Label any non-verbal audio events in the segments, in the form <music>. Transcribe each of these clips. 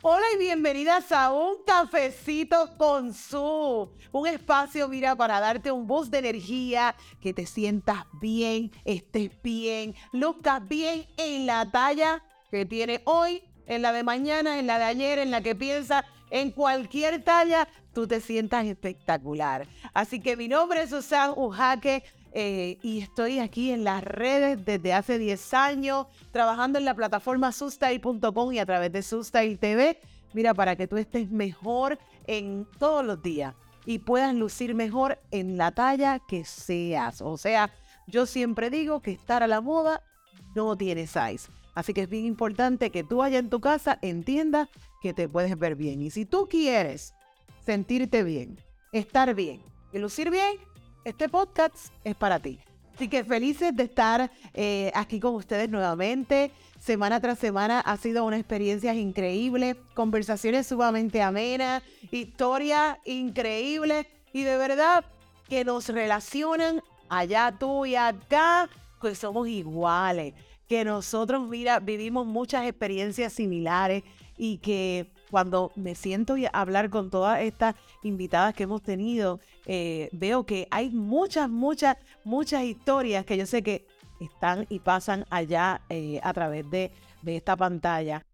Hola y bienvenidas a un cafecito con su, un espacio, mira, para darte un boost de energía, que te sientas bien, estés bien, luzcas bien en la talla que tiene hoy, en la de mañana, en la de ayer, en la que piensas, en cualquier talla, tú te sientas espectacular. Así que mi nombre es Susan Ujaque. Eh, y estoy aquí en las redes desde hace 10 años, trabajando en la plataforma Sustain.com y a través de Sustain TV. Mira, para que tú estés mejor en todos los días y puedas lucir mejor en la talla que seas. O sea, yo siempre digo que estar a la moda no tiene size. Así que es bien importante que tú allá en tu casa entiendas que te puedes ver bien. Y si tú quieres sentirte bien, estar bien y lucir bien, este podcast es para ti. Así que felices de estar eh, aquí con ustedes nuevamente. Semana tras semana ha sido una experiencia increíble, conversaciones sumamente amenas, historias increíbles y de verdad que nos relacionan allá tú y acá, pues somos iguales, que nosotros, mira, vivimos muchas experiencias similares y que cuando me siento a hablar con todas estas invitadas que hemos tenido, eh, veo que hay muchas, muchas, muchas historias que yo sé que están y pasan allá eh, a través de, de esta pantalla.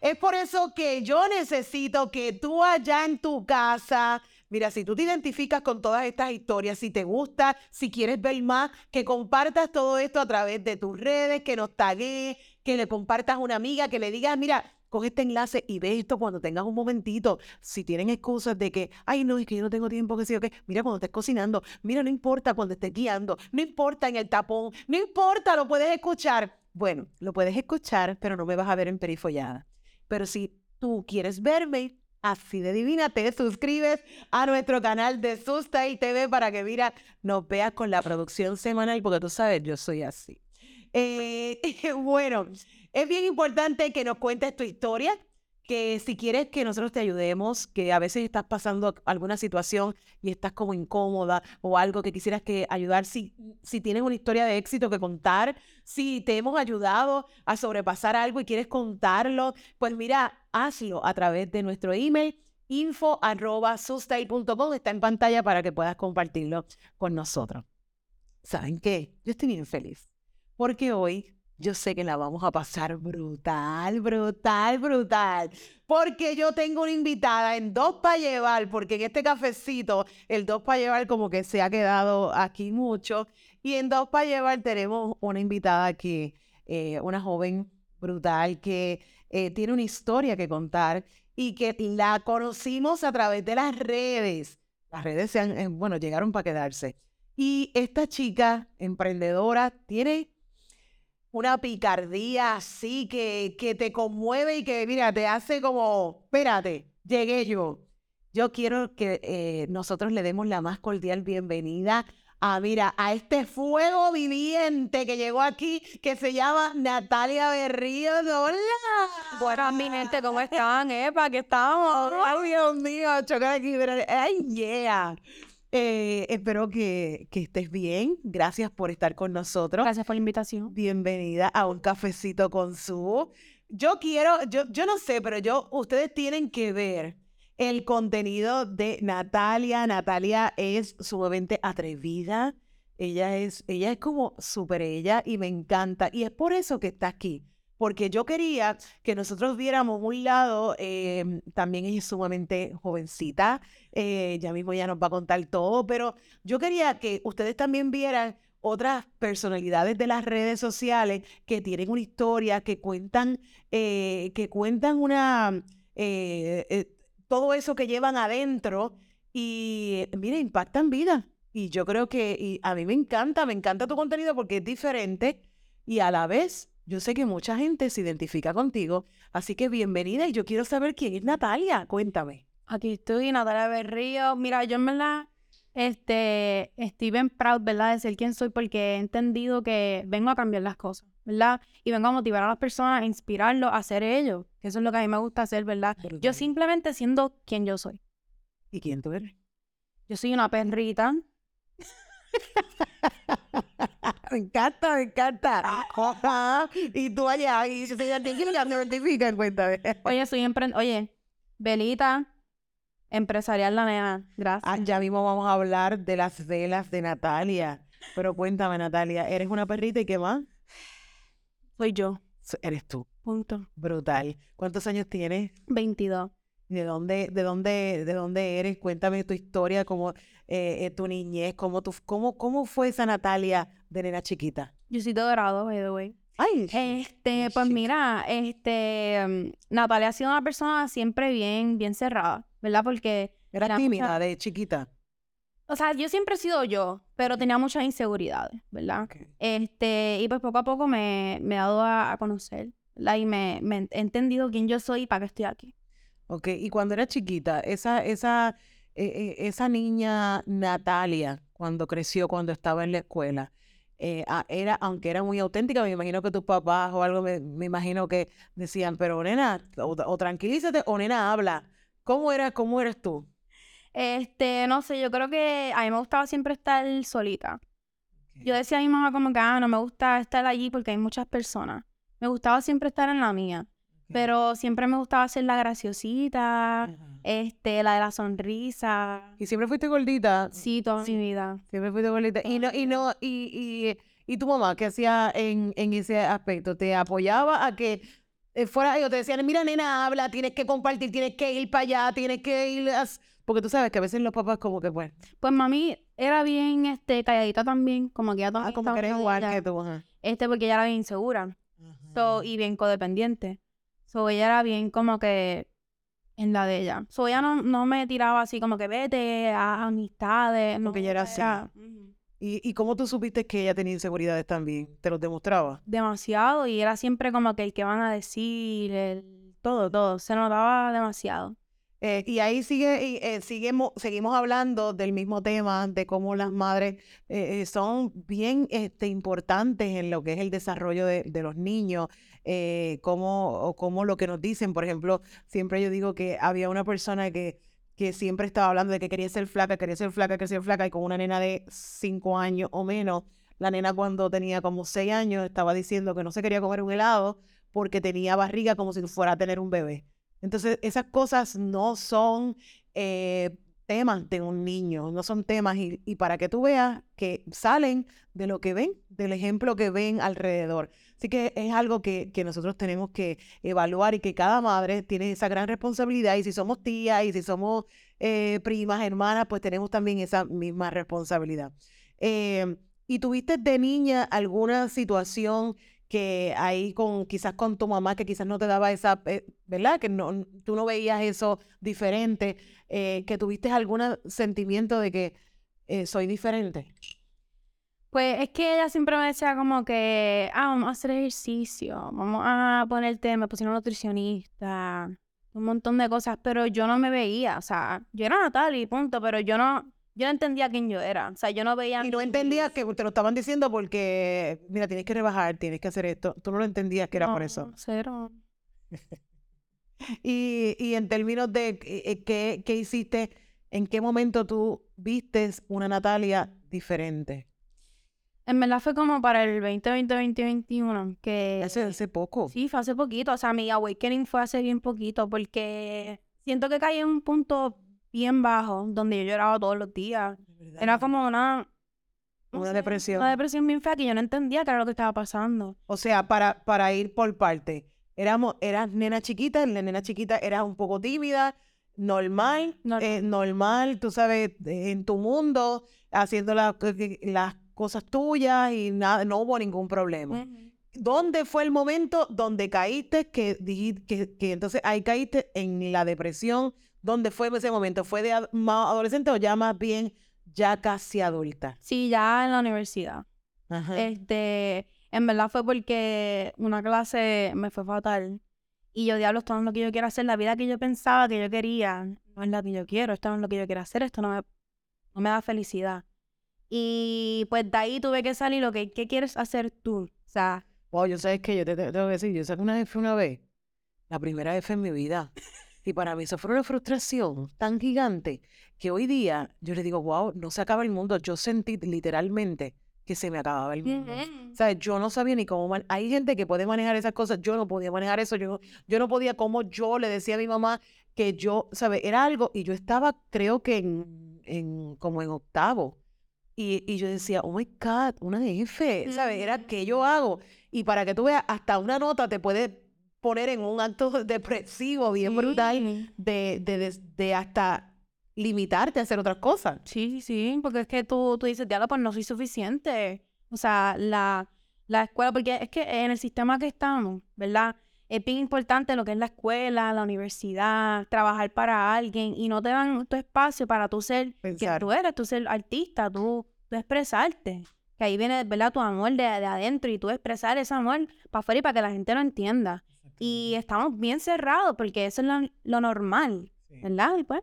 Es por eso que yo necesito que tú allá en tu casa Mira, si tú te identificas con todas estas historias, si te gusta, si quieres ver más, que compartas todo esto a través de tus redes, que nos tagues, que le compartas a una amiga, que le digas, mira, coge este enlace y ve esto cuando tengas un momentito. Si tienen excusas de que, ay, no, es que yo no tengo tiempo, que sí o qué, mira cuando estés cocinando, mira, no importa cuando estés guiando, no importa en el tapón, no importa, lo puedes escuchar. Bueno, lo puedes escuchar, pero no me vas a ver en perifollada. Pero si tú quieres verme, así de divina, te suscribes a nuestro canal de Susta y TV para que mira, nos veas con la producción semanal, porque tú sabes, yo soy así. Eh, <laughs> bueno, es bien importante que nos cuentes tu historia, que si quieres que nosotros te ayudemos, que a veces estás pasando alguna situación y estás como incómoda o algo que quisieras que ayudar, si, si tienes una historia de éxito que contar, si te hemos ayudado a sobrepasar algo y quieres contarlo, pues mira, hazlo a través de nuestro email info arroba está en pantalla para que puedas compartirlo con nosotros. ¿Saben qué? Yo estoy bien feliz porque hoy yo sé que la vamos a pasar brutal, brutal, brutal. Porque yo tengo una invitada en dos para llevar, porque en este cafecito el dos para llevar como que se ha quedado aquí mucho. Y en dos para llevar tenemos una invitada aquí, eh, una joven brutal que eh, tiene una historia que contar y que la conocimos a través de las redes. Las redes se han, eh, bueno, llegaron para quedarse. Y esta chica emprendedora tiene una picardía así que, que te conmueve y que, mira, te hace como, espérate, llegué yo. Yo quiero que eh, nosotros le demos la más cordial bienvenida a, mira, a este fuego viviente que llegó aquí, que se llama Natalia Berrío. Hola. Bueno, mi gente, ¿cómo están? ¿Para qué estamos? Ay, Dios mío, chocar aquí. Ay, yeah. Eh, espero que, estés bien. Gracias por estar con nosotros. Gracias por la invitación. Bienvenida a un cafecito con su. Yo quiero, yo, yo no sé, pero yo, ustedes tienen que ver el contenido de Natalia. Natalia es sumamente atrevida. Ella es, ella es como súper ella y me encanta. Y es por eso que está aquí porque yo quería que nosotros viéramos un lado, em, también ella es sumamente jovencita, eh, ya mismo ya nos va a contar todo, pero yo quería que ustedes también vieran otras personalidades de las redes sociales que tienen una historia, que cuentan, eh, que cuentan una, eh, todo eso que llevan adentro y, mire, impactan vida. Y yo creo que a mí me encanta, me encanta tu contenido porque es diferente y a la vez yo sé que mucha gente se identifica contigo, así que bienvenida y yo quiero saber quién es Natalia. Cuéntame. Aquí estoy, Natalia Berrío. Mira, yo en verdad este, estoy bien proud, ¿verdad? De ser quien soy porque he entendido que vengo a cambiar las cosas, ¿verdad? Y vengo a motivar a las personas, a inspirarlos a hacer ello. Eso es lo que a mí me gusta hacer, ¿verdad? Yo simplemente siendo quien yo soy. ¿Y quién tú eres? Yo soy una perrita <laughs> me encanta, me encanta. Y tú allá, y se identifican, se identifican, cuéntame. Oye, soy. Oye, velita, empresarial la nena. Gracias. Ah, ya mismo vamos a hablar de las velas de Natalia. Pero cuéntame, Natalia, ¿eres una perrita y qué más? Soy yo. Eres tú. Punto. Brutal. ¿Cuántos años tienes? 22. ¿De dónde, de dónde, de dónde eres? Cuéntame tu historia, cómo, eh, eh, tu niñez, cómo, tu, cómo, cómo fue esa Natalia de nena chiquita. Yo soy de Dorado, by the way. Ay, Este, pues chica. mira, este, mm, Natalia ha sido una persona siempre bien, bien cerrada, ¿verdad? Porque, era era tímida mucha- de chiquita. o sea, yo siempre he sido yo, pero tenía muchas inseguridades, ¿verdad? Este, y pues poco a poco me, me he dado a, a conocer, ¿verdad? Y me, me he entendido quién yo soy y para qué estoy aquí. Ok, y cuando era chiquita, esa, esa, eh, eh, esa niña Natalia, cuando creció, cuando estaba en la escuela, eh, era, aunque era muy auténtica, me imagino que tus papás o algo, me, me imagino que decían, pero nena, o, o tranquilízate, o nena, habla. ¿Cómo era, cómo eres tú? Este, no sé, yo creo que a mí me gustaba siempre estar solita. Yo decía a mi mamá como que, ah, no me gusta estar allí porque hay muchas personas. Me gustaba siempre estar en la mía, pero siempre me gustaba ser la graciosita, Ajá. este, la de la sonrisa. Y siempre fuiste gordita. Sí, toda mi vida. Siempre fuiste gordita. Y no, y no, y, y, y tu mamá, ¿qué hacía en, en ese aspecto? ¿Te apoyaba a que eh, fuera ellos? Te decían, mira, nena, habla, tienes que compartir, tienes que ir para allá, tienes que ir. a s-". Porque tú sabes que a veces los papás, como que, pues, Pues mami era bien, este, calladita también, como que ella ah, también como que eres igual que tú. Ajá. Este, porque ella era bien insegura. So, y bien codependiente. So, ella era bien como que en la de ella. So, ella no, no me tiraba así como que vete a amistades. No, Porque ella era así. ¿Y, ¿Y cómo tú supiste que ella tenía inseguridades también? ¿Te los demostraba? demasiado y era siempre como que el que van a decir, el... todo, todo. Se notaba demasiado. Eh, y ahí sigue, eh, seguimos, seguimos hablando del mismo tema, de cómo las madres eh, eh, son bien este, importantes en lo que es el desarrollo de, los niños, cómo, o cómo lo que nos dicen, por ejemplo, siempre yo digo que había una persona que, que siempre estaba hablando de que quería ser flaca, quería ser flaca, quería ser flaca, y con una nena de cinco años o menos, la nena cuando tenía como seis años estaba diciendo que no se quería comer un helado porque tenía barriga como si fuera a tener un bebé. Entonces, esas cosas no son eh, temas de un niño, no son temas y, para que tú veas que salen de lo que ven, del ejemplo que ven alrededor. Así que es algo que, que nosotros tenemos que evaluar y que cada madre tiene esa gran responsabilidad y si somos tías y si somos eh, primas, hermanas, pues tenemos también esa misma responsabilidad. Eh, ¿Y tuviste de niña alguna situación que ahí con quizás con tu mamá que quizás no te daba esa, eh, ¿verdad? Que no, tú no veías eso diferente, eh, que tuviste algún sentimiento de que eh, soy diferente. Pues es que ella siempre me decía como que, ah, vamos a hacer ejercicio, vamos a ponerte, me pusieron nutricionista, un montón de cosas, pero yo no me veía, o sea, yo era Natalia y punto, pero yo no, yo no entendía quién yo era, o sea, yo no veía... Y no entendías que te lo estaban diciendo porque, mira, tienes que rebajar, tienes que hacer esto. Tú no lo entendías que era por eso. Cero. <laughs> Y, y en términos de eh, eh, qué, qué hiciste, en qué momento tú vistes una Natalia diferente. En verdad fue como para el 2020, 2021, que... Hace, hace poco. Sí, fue hace poquito, o sea, mi awakening fue hace bien poquito, porque siento que caí en un punto bien bajo, donde yo lloraba todos los días. Era como una... no Una sé, depresión. Una depresión bien fea que yo no entendía qué era lo que estaba pasando. O sea, para, para ir por parte, éramos, eras nena chiquita, la nena chiquita eras un poco tímida, normal, Normal. eh, normal, tú sabes, eh, en tu mundo, haciendo la- las cosas tuyas y nada, no hubo ningún problema. Ujú. ¿Dónde fue el momento donde caíste, que, dijiste, que, que entonces ahí caíste en la depresión? ¿Dónde fue ese momento? ¿Fue de ad- más adolescente o ya más bien ya casi adulta? Sí, ya en la universidad. Ajá. Este, en verdad fue porque una clase me fue fatal. Y yo, diablo, esto no es lo que yo quiero hacer. La vida que yo pensaba que yo quería, no es la que yo quiero. Esto no es lo que yo quiero hacer. Esto no me, no me da felicidad. Y pues de ahí tuve que salir lo que, ¿qué quieres hacer tú? O sea, Wow, yo sabes que yo te, te- tengo que decir, yo saqué una F una vez, la primera F en mi vida. <laughs> Y para mí eso fue una frustración tan gigante que hoy día yo le digo, wow, no se acaba el mundo. Yo sentí literalmente que se me acababa el mundo. O sea, yo no sabía ni cómo... Hay gente que puede manejar esas cosas, yo no podía manejar eso, yo, yo no podía como yo le decía a mi mamá que yo, ¿sabes? Era algo y yo estaba, creo que en, en como en octavo. Y, y, yo decía, oh my God, una F, ¿sabes? Era que yo hago. Y para que tú veas, hasta una nota te puede poner en un acto <laughs> depresivo bien brutal de, de, de, hasta limitarte a hacer otras cosas. Sí, sí, porque es que tú, tú dices, diablo, pues no soy suficiente. O sea, la, la escuela, porque es que en el sistema que estamos, ¿verdad? Es bien importante lo que es la escuela, la universidad, trabajar para alguien y no te dan tu espacio para tú ser quien tú eres, tú ser artista, tú, tú expresarte. Que ahí viene, ¿verdad? Tu amor de, de adentro y tú expresar ese amor para afuera y para que la gente lo entienda. Y estamos bien cerrados porque eso es lo, normal, ¿verdad? Y, pues.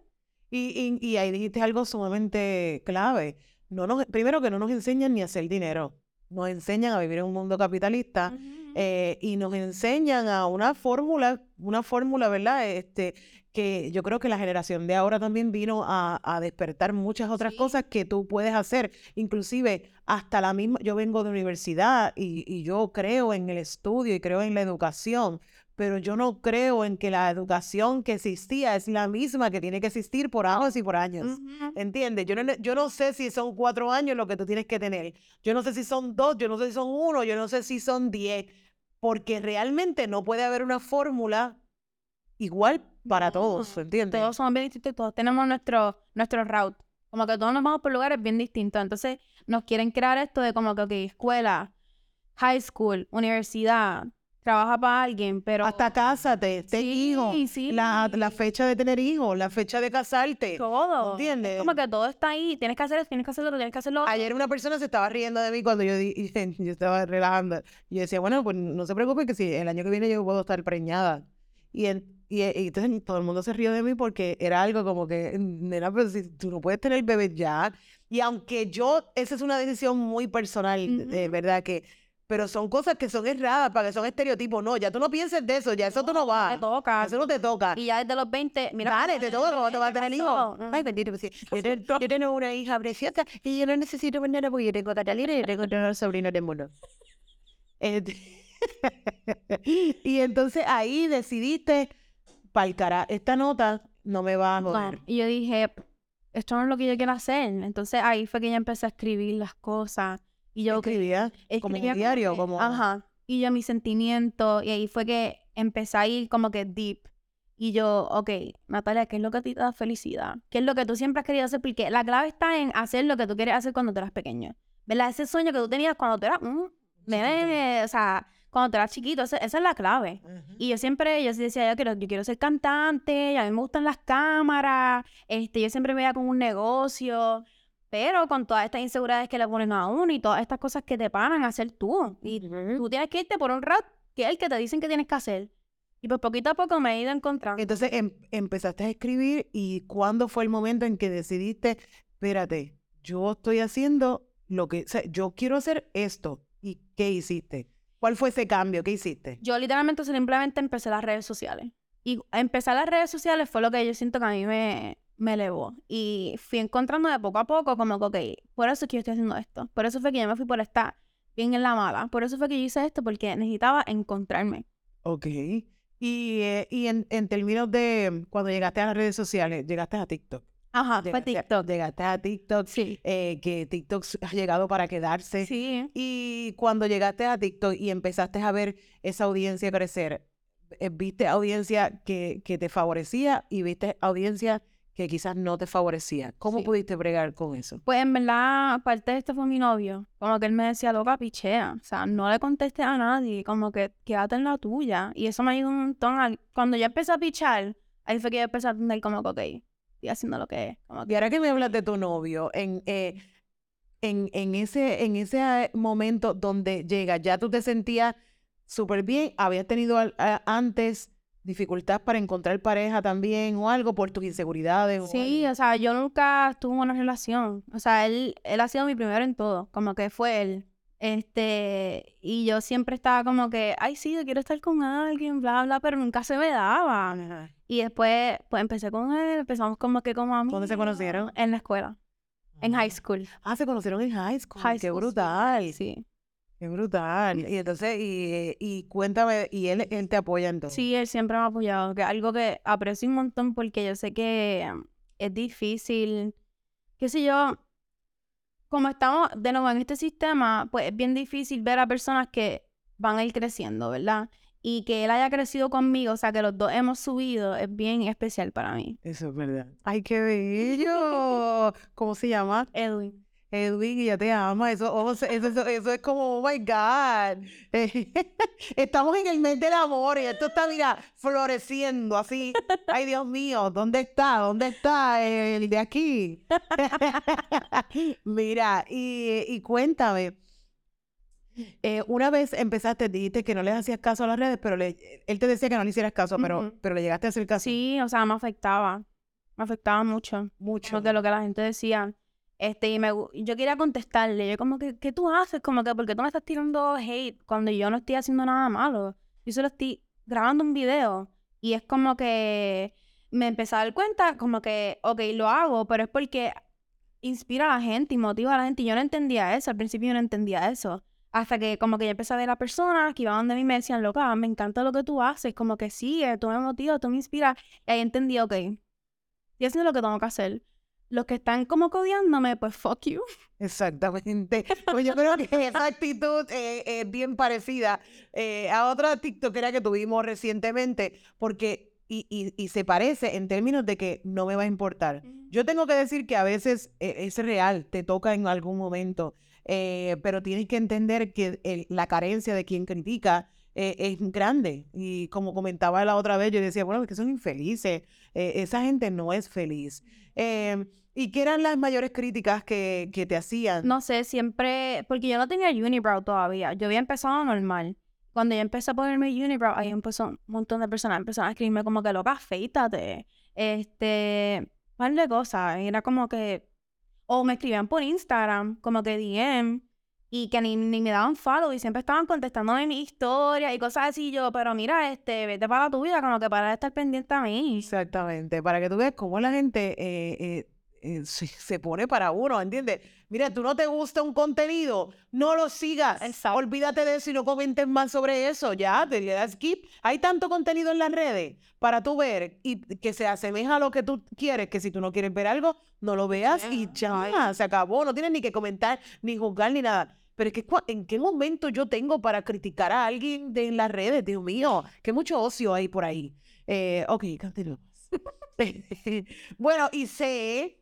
y, y, ahí dijiste algo sumamente clave. No nos, primero que no nos enseñan ni a hacer dinero. Nos enseñan a vivir en un mundo capitalista eh, y nos enseñan a una fórmula, una fórmula, ¿verdad? Este, que yo creo que la generación de ahora también vino a, a despertar muchas otras cosas que tú puedes hacer. Inclusive hasta la misma, yo vengo de universidad y, y yo creo en el estudio y creo en la educación, pero yo no creo en que la educación que existía es la misma que tiene que existir por años y por años. ¿Entiendes? Yo no, yo no sé si son cuatro años lo que tú tienes que tener. Yo no sé si son dos, yo no sé si son uno, yo no sé si son diez, porque realmente no puede haber una fórmula igual para todos, ¿entiendes? Todos somos bien distintos, todos tenemos nuestro, nuestro route. Como que todos nos vamos por lugares bien distintos. Entonces nos quieren crear esto de como que, ok, escuela, high school, universidad, trabaja para alguien, pero... Hasta cásate, ten sí, hijo, sí. La, la, fecha de tener hijos, la fecha de casarte. Todo. ¿Entiendes? como que todo está ahí, tienes que hacer eso, tienes que hacerlo, tienes que hacerlo. Ayer una persona se estaba riendo de mí cuando yo, <laughs> yo estaba relajando. Yo decía, bueno, pues no se preocupe que si el año que viene yo puedo estar preñada. Y, y, entonces todo el mundo se rió de mí porque era algo como que, nena, pero si tú no puedes tener bebé ya. Y aunque yo, esa es una decisión muy personal, de verdad, que pero son cosas que son erradas, para que son estereotipos. No, ya tú no pienses de eso, ya eso tú no vas. Te toca. Eso no te toca. Y ya desde los 20, mira. Dale, te toca, ¿cómo te vas a tener hijos? Ay, bendito. Pues, <laughs> yo, yo, tengo una hija preciosa y yo no necesito nada porque yo tengo a Catalina y yo tengo a los sobrinos del mundo. Este, <laughs> y entonces ahí decidiste, cara, esta nota no me va a joder. y yo dije, esto no es lo que yo quiero hacer. Entonces ahí fue que ya empecé a escribir las cosas y yo escribía, como un diario, como... Ajá. Y yo mis sentimientos, y ahí fue que empecé a ir como que deep. Y yo, ok, Natalia, ¿qué es lo que a ti te da felicidad? ¿Qué es lo que tú siempre has querido hacer? Porque la clave está en hacer lo que tú quieres hacer cuando tú eras pequeño. ¿Verdad? Ese sueño que tú tenías cuando tú eras un bebé, o sea, cuando tú eras chiquito, esa, es la clave. Y yo siempre, yo decía, yo quiero, yo quiero ser cantante, a mí me gustan las cámaras, este, yo siempre me veía con un negocio, pero con todas estas inseguridades que le ponen a uno y todas estas cosas que te paran a hacer tú. Y tú tienes que irte por un rat que es el que te dicen que tienes que hacer. Y pues poquito a poco me he ido encontrando. Entonces em, empezaste a escribir y ¿cuándo fue el momento en que decidiste, espérate, yo estoy haciendo lo que, o sea, yo quiero hacer esto. ¿Y qué hiciste? ¿Cuál fue ese cambio? ¿Qué hiciste? Yo literalmente simplemente empecé las redes sociales. Y empezar las redes sociales fue lo que yo siento que a mí me, me elevó. Y fui encontrando de poco a poco como que, ok, por eso es que yo estoy haciendo esto. Por eso fue que yo me fui por estar bien en la mala. Por eso fue que yo hice esto, porque necesitaba encontrarme. Ok. Y, eh, y en, en, términos de cuando llegaste a las redes sociales, llegaste a TikTok. Ajá, fue TikTok. Llegaste a TikTok, sí. Eh, que TikTok ha llegado para quedarse. Sí. Y cuando llegaste a TikTok y empezaste a ver esa audiencia crecer, eh, viste audiencia que, que te favorecía y viste audiencia que quizás no te favorecía. ¿Cómo pudiste bregar con eso? Pues en verdad, parte de esto fue mi novio. Como que él me decía, loca, pichea. O sea, no le contestes a nadie. Como que quédate en la tuya. Y eso me ayudó un montón. Cuando yo empecé a pichar, ahí fue que yo empecé a entender como que, ok, estoy haciendo lo que es. Y ahora que me hablas de tu novio, en, eh, en, en, ese, en ese momento donde llega, ya tú te sentías súper bien, habías tenido antes dificultad para encontrar pareja también o algo por tus inseguridades. Sí, o, sea, yo nunca tuve una relación. O sea, él, él ha sido mi primero en todo. Como que fue él. Este, y yo siempre estaba como que, ay, sí, yo quiero estar con alguien, bla, bla, pero nunca se me daba. Ajá. Y después, pues empecé con él, empezamos como que como amigos. ¿Dónde se conocieron? En la escuela, en high school. Ah, se conocieron en high school. High Qué school, brutal. Sí. Qué brutal. Y entonces, y, y cuéntame, y él, él te apoya en todo. Sí, él siempre me ha apoyado, que algo que aprecio un montón porque yo sé que es difícil, qué sé yo, como estamos de nuevo en este sistema, pues es bien difícil ver a personas que van a ir creciendo, ¿verdad? Y que él haya crecido conmigo, o sea, que los dos hemos subido, es bien especial para mí. Eso es verdad. Ay, qué <laughs> bello. ¿Cómo se llama? Edwin. Edwin, ella te ama. Eso, oh, eso, eso- eso es como, oh my God. Eh, <laughs> Estamos en el mes del amor y esto está, mira, floreciendo así. Ay, Dios mío, ¿dónde está? ¿Dónde está el de aquí? <laughs> Mira, y, y cuéntame. eh, una vez empezaste, dijiste que no le hacías caso a las redes, pero le- él te decía que no le hicieras caso, pero, pero le llegaste a hacer caso. Sí, o sea, me afectaba, me afectaba mucho. mucho. que lo que la gente decía. Este, y me, yo quería contestarle, yo como que, ¿qué tú haces? Como que, ¿por qué tú me estás tirando hate cuando yo no estoy haciendo nada malo? Yo solo estoy grabando un video. Y es como que me empecé a dar cuenta, como que, ok, lo hago, pero es porque inspira a la gente y motiva a la gente. Y yo no entendía eso, al principio yo no entendía eso. Hasta que como que yo empecé a ver a personas que iban donde mí y me decían, loca, me encanta lo que tú haces, como que sigue, tú me motivas, tú me inspiras. Y ahí entendí, ok, estoy haciendo lo que tengo que hacer. Los que están como codiándome, pues fuck you. <laughs> Exactamente. Pues yo creo que esa actitud eh, es bien parecida eh, a otra TikTokera que tuvimos recientemente, porque, y, y, y se parece en términos de que no me va a importar. Yo tengo que decir que a veces eh, es real, te toca en algún momento, eh, pero tienes que entender que el- la carencia de quien critica eh, es grande. Y como comentaba la otra vez, yo decía, bueno, es que son infelices, eh, esa gente no es feliz. ¿Y qué eran las mayores críticas que, que te hacían? No sé, siempre, porque yo no tenía unibrow todavía. Yo había empezado normal. Cuando yo empecé a ponerme unibrow, ahí empezó un montón de personas, empezaron a escribirme como que loca, afeítate. Este, un par de cosas. Era como que, o me escribían por Instagram, como que DM, y que ni, ni me daban follow y siempre estaban contestándome mi historia y cosas así. Yo, pero mira, este, vete para tu vida, como que para de estar pendiente a mí. Exactamente, para que tú veas cómo la gente eh, eh, <laughs> se, se pone para uno, ¿entiendes? Mira, tú no te gusta un contenido, no lo sigas, Exacto. olvídate de eso y no comentes más sobre eso, ya, te das skip. Hay tanto contenido en las redes para tú ver y que se asemeja a lo que tú quieres, que si tú no quieres ver algo, no lo veas y ya, se acabó, no tienes ni que comentar, ni juzgar, ni nada. Pero es que, ¿en qué momento yo tengo para criticar a alguien de en las redes? Dios mío, que mucho ocio hay por ahí. Eh, ok, continuamos. <laughs> bueno, y sé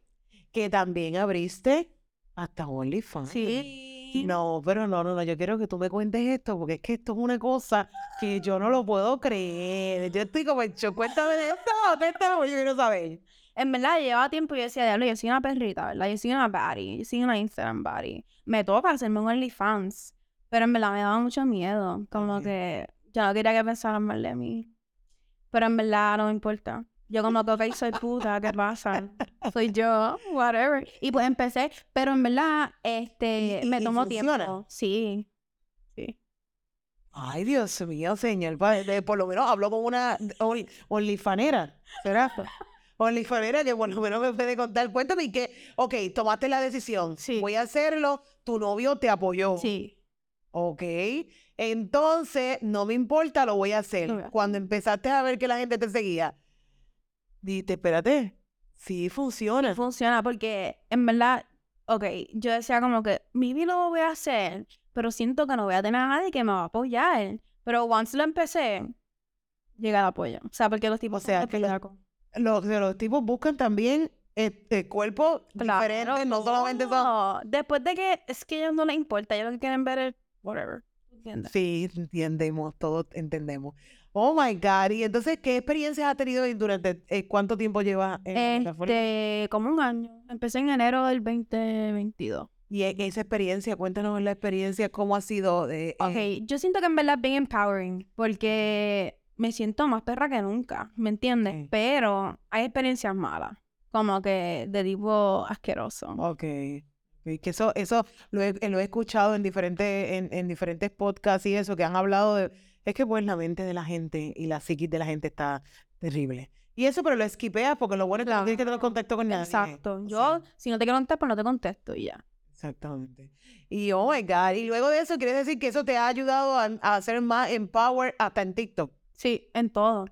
que también abriste hasta OnlyFans. Sí. No, pero no, no, no, yo quiero que tú me cuentes esto, porque es que esto es una cosa que yo no lo puedo creer. Yo estoy como shock. Cuéntame de esto, cuéntame, yo quiero saber. En verdad, llevaba tiempo y yo decía, diablo, yo soy una perrita, ¿verdad? Yo soy una baddie, yo soy una Instagram baddie. Me toca hacerme un OnlyFans. Pero en verdad me daba mucho miedo. Como que yo no quería que pensaran mal de mí. Pero en verdad no me importa. Yo como que, ok, soy puta, ¿qué pasa? Soy yo, whatever. Y pues empecé, pero en verdad, este, ¿Y- me y tomó funciona? tiempo. Sí, sí. Ay, Dios mío, señor. de- Por lo menos hablo con una OnlyFanera, ¿será? OnlyFanera que por lo menos me puede contar. Cuéntame que, ok, tomaste la decisión. Sí. Voy a hacerlo, tu novio te apoyó. Sí. Ok, entonces no me importa. Lo voy a hacer. Cuando empezaste a ver que la gente te seguía, dijiste, espérate, sí funciona. funciona porque en verdad, ok, yo decía como que vida lo voy a hacer, pero siento que no voy a tener a nadie que me va a apoyar. Pero once lo empecé, llega el apoyo. O sea, porque los tipos O sea, que los-. Los, los tipos buscan también este cuerpo diferente, no solamente son... No, Después de que es que a ellos no les importa, ellos lo que quieren ver es whatever. ¿Entiendes? Sí, entendemos, todos entendemos. Oh my God, y entonces, ¿qué experiencias has tenido durante eh, cuánto tiempo llevas en la plataforma? Este, como un año. Empecé en enero del 2022. Y e- esa experiencia, cuéntanos la experiencia, cómo ha sido. de eh, Ok, yo siento que en verdad es bien empowering porque me siento más perra que nunca, ¿me entiendes? Sí. Pero hay experiencias malas, como que de tipo asqueroso. ok, ok. Y que eso, eso lo he, lo he escuchado en diferentes, en, en diferentes podcasts y eso, que han hablado de, es que pues la mente de la gente y la psiquis de la gente está terrible. Y eso, pero lo esquipeas porque lo bueno es que no tienes que tener contacto con nadie. Exacto. Yo, si no te quiero contestar, pues no te contesto y ya. exactamente. Y oh my God, y luego de eso, ¿quiere decir que eso te ha ayudado a, a ser más empowered hasta en TikTok? Sí, en todo.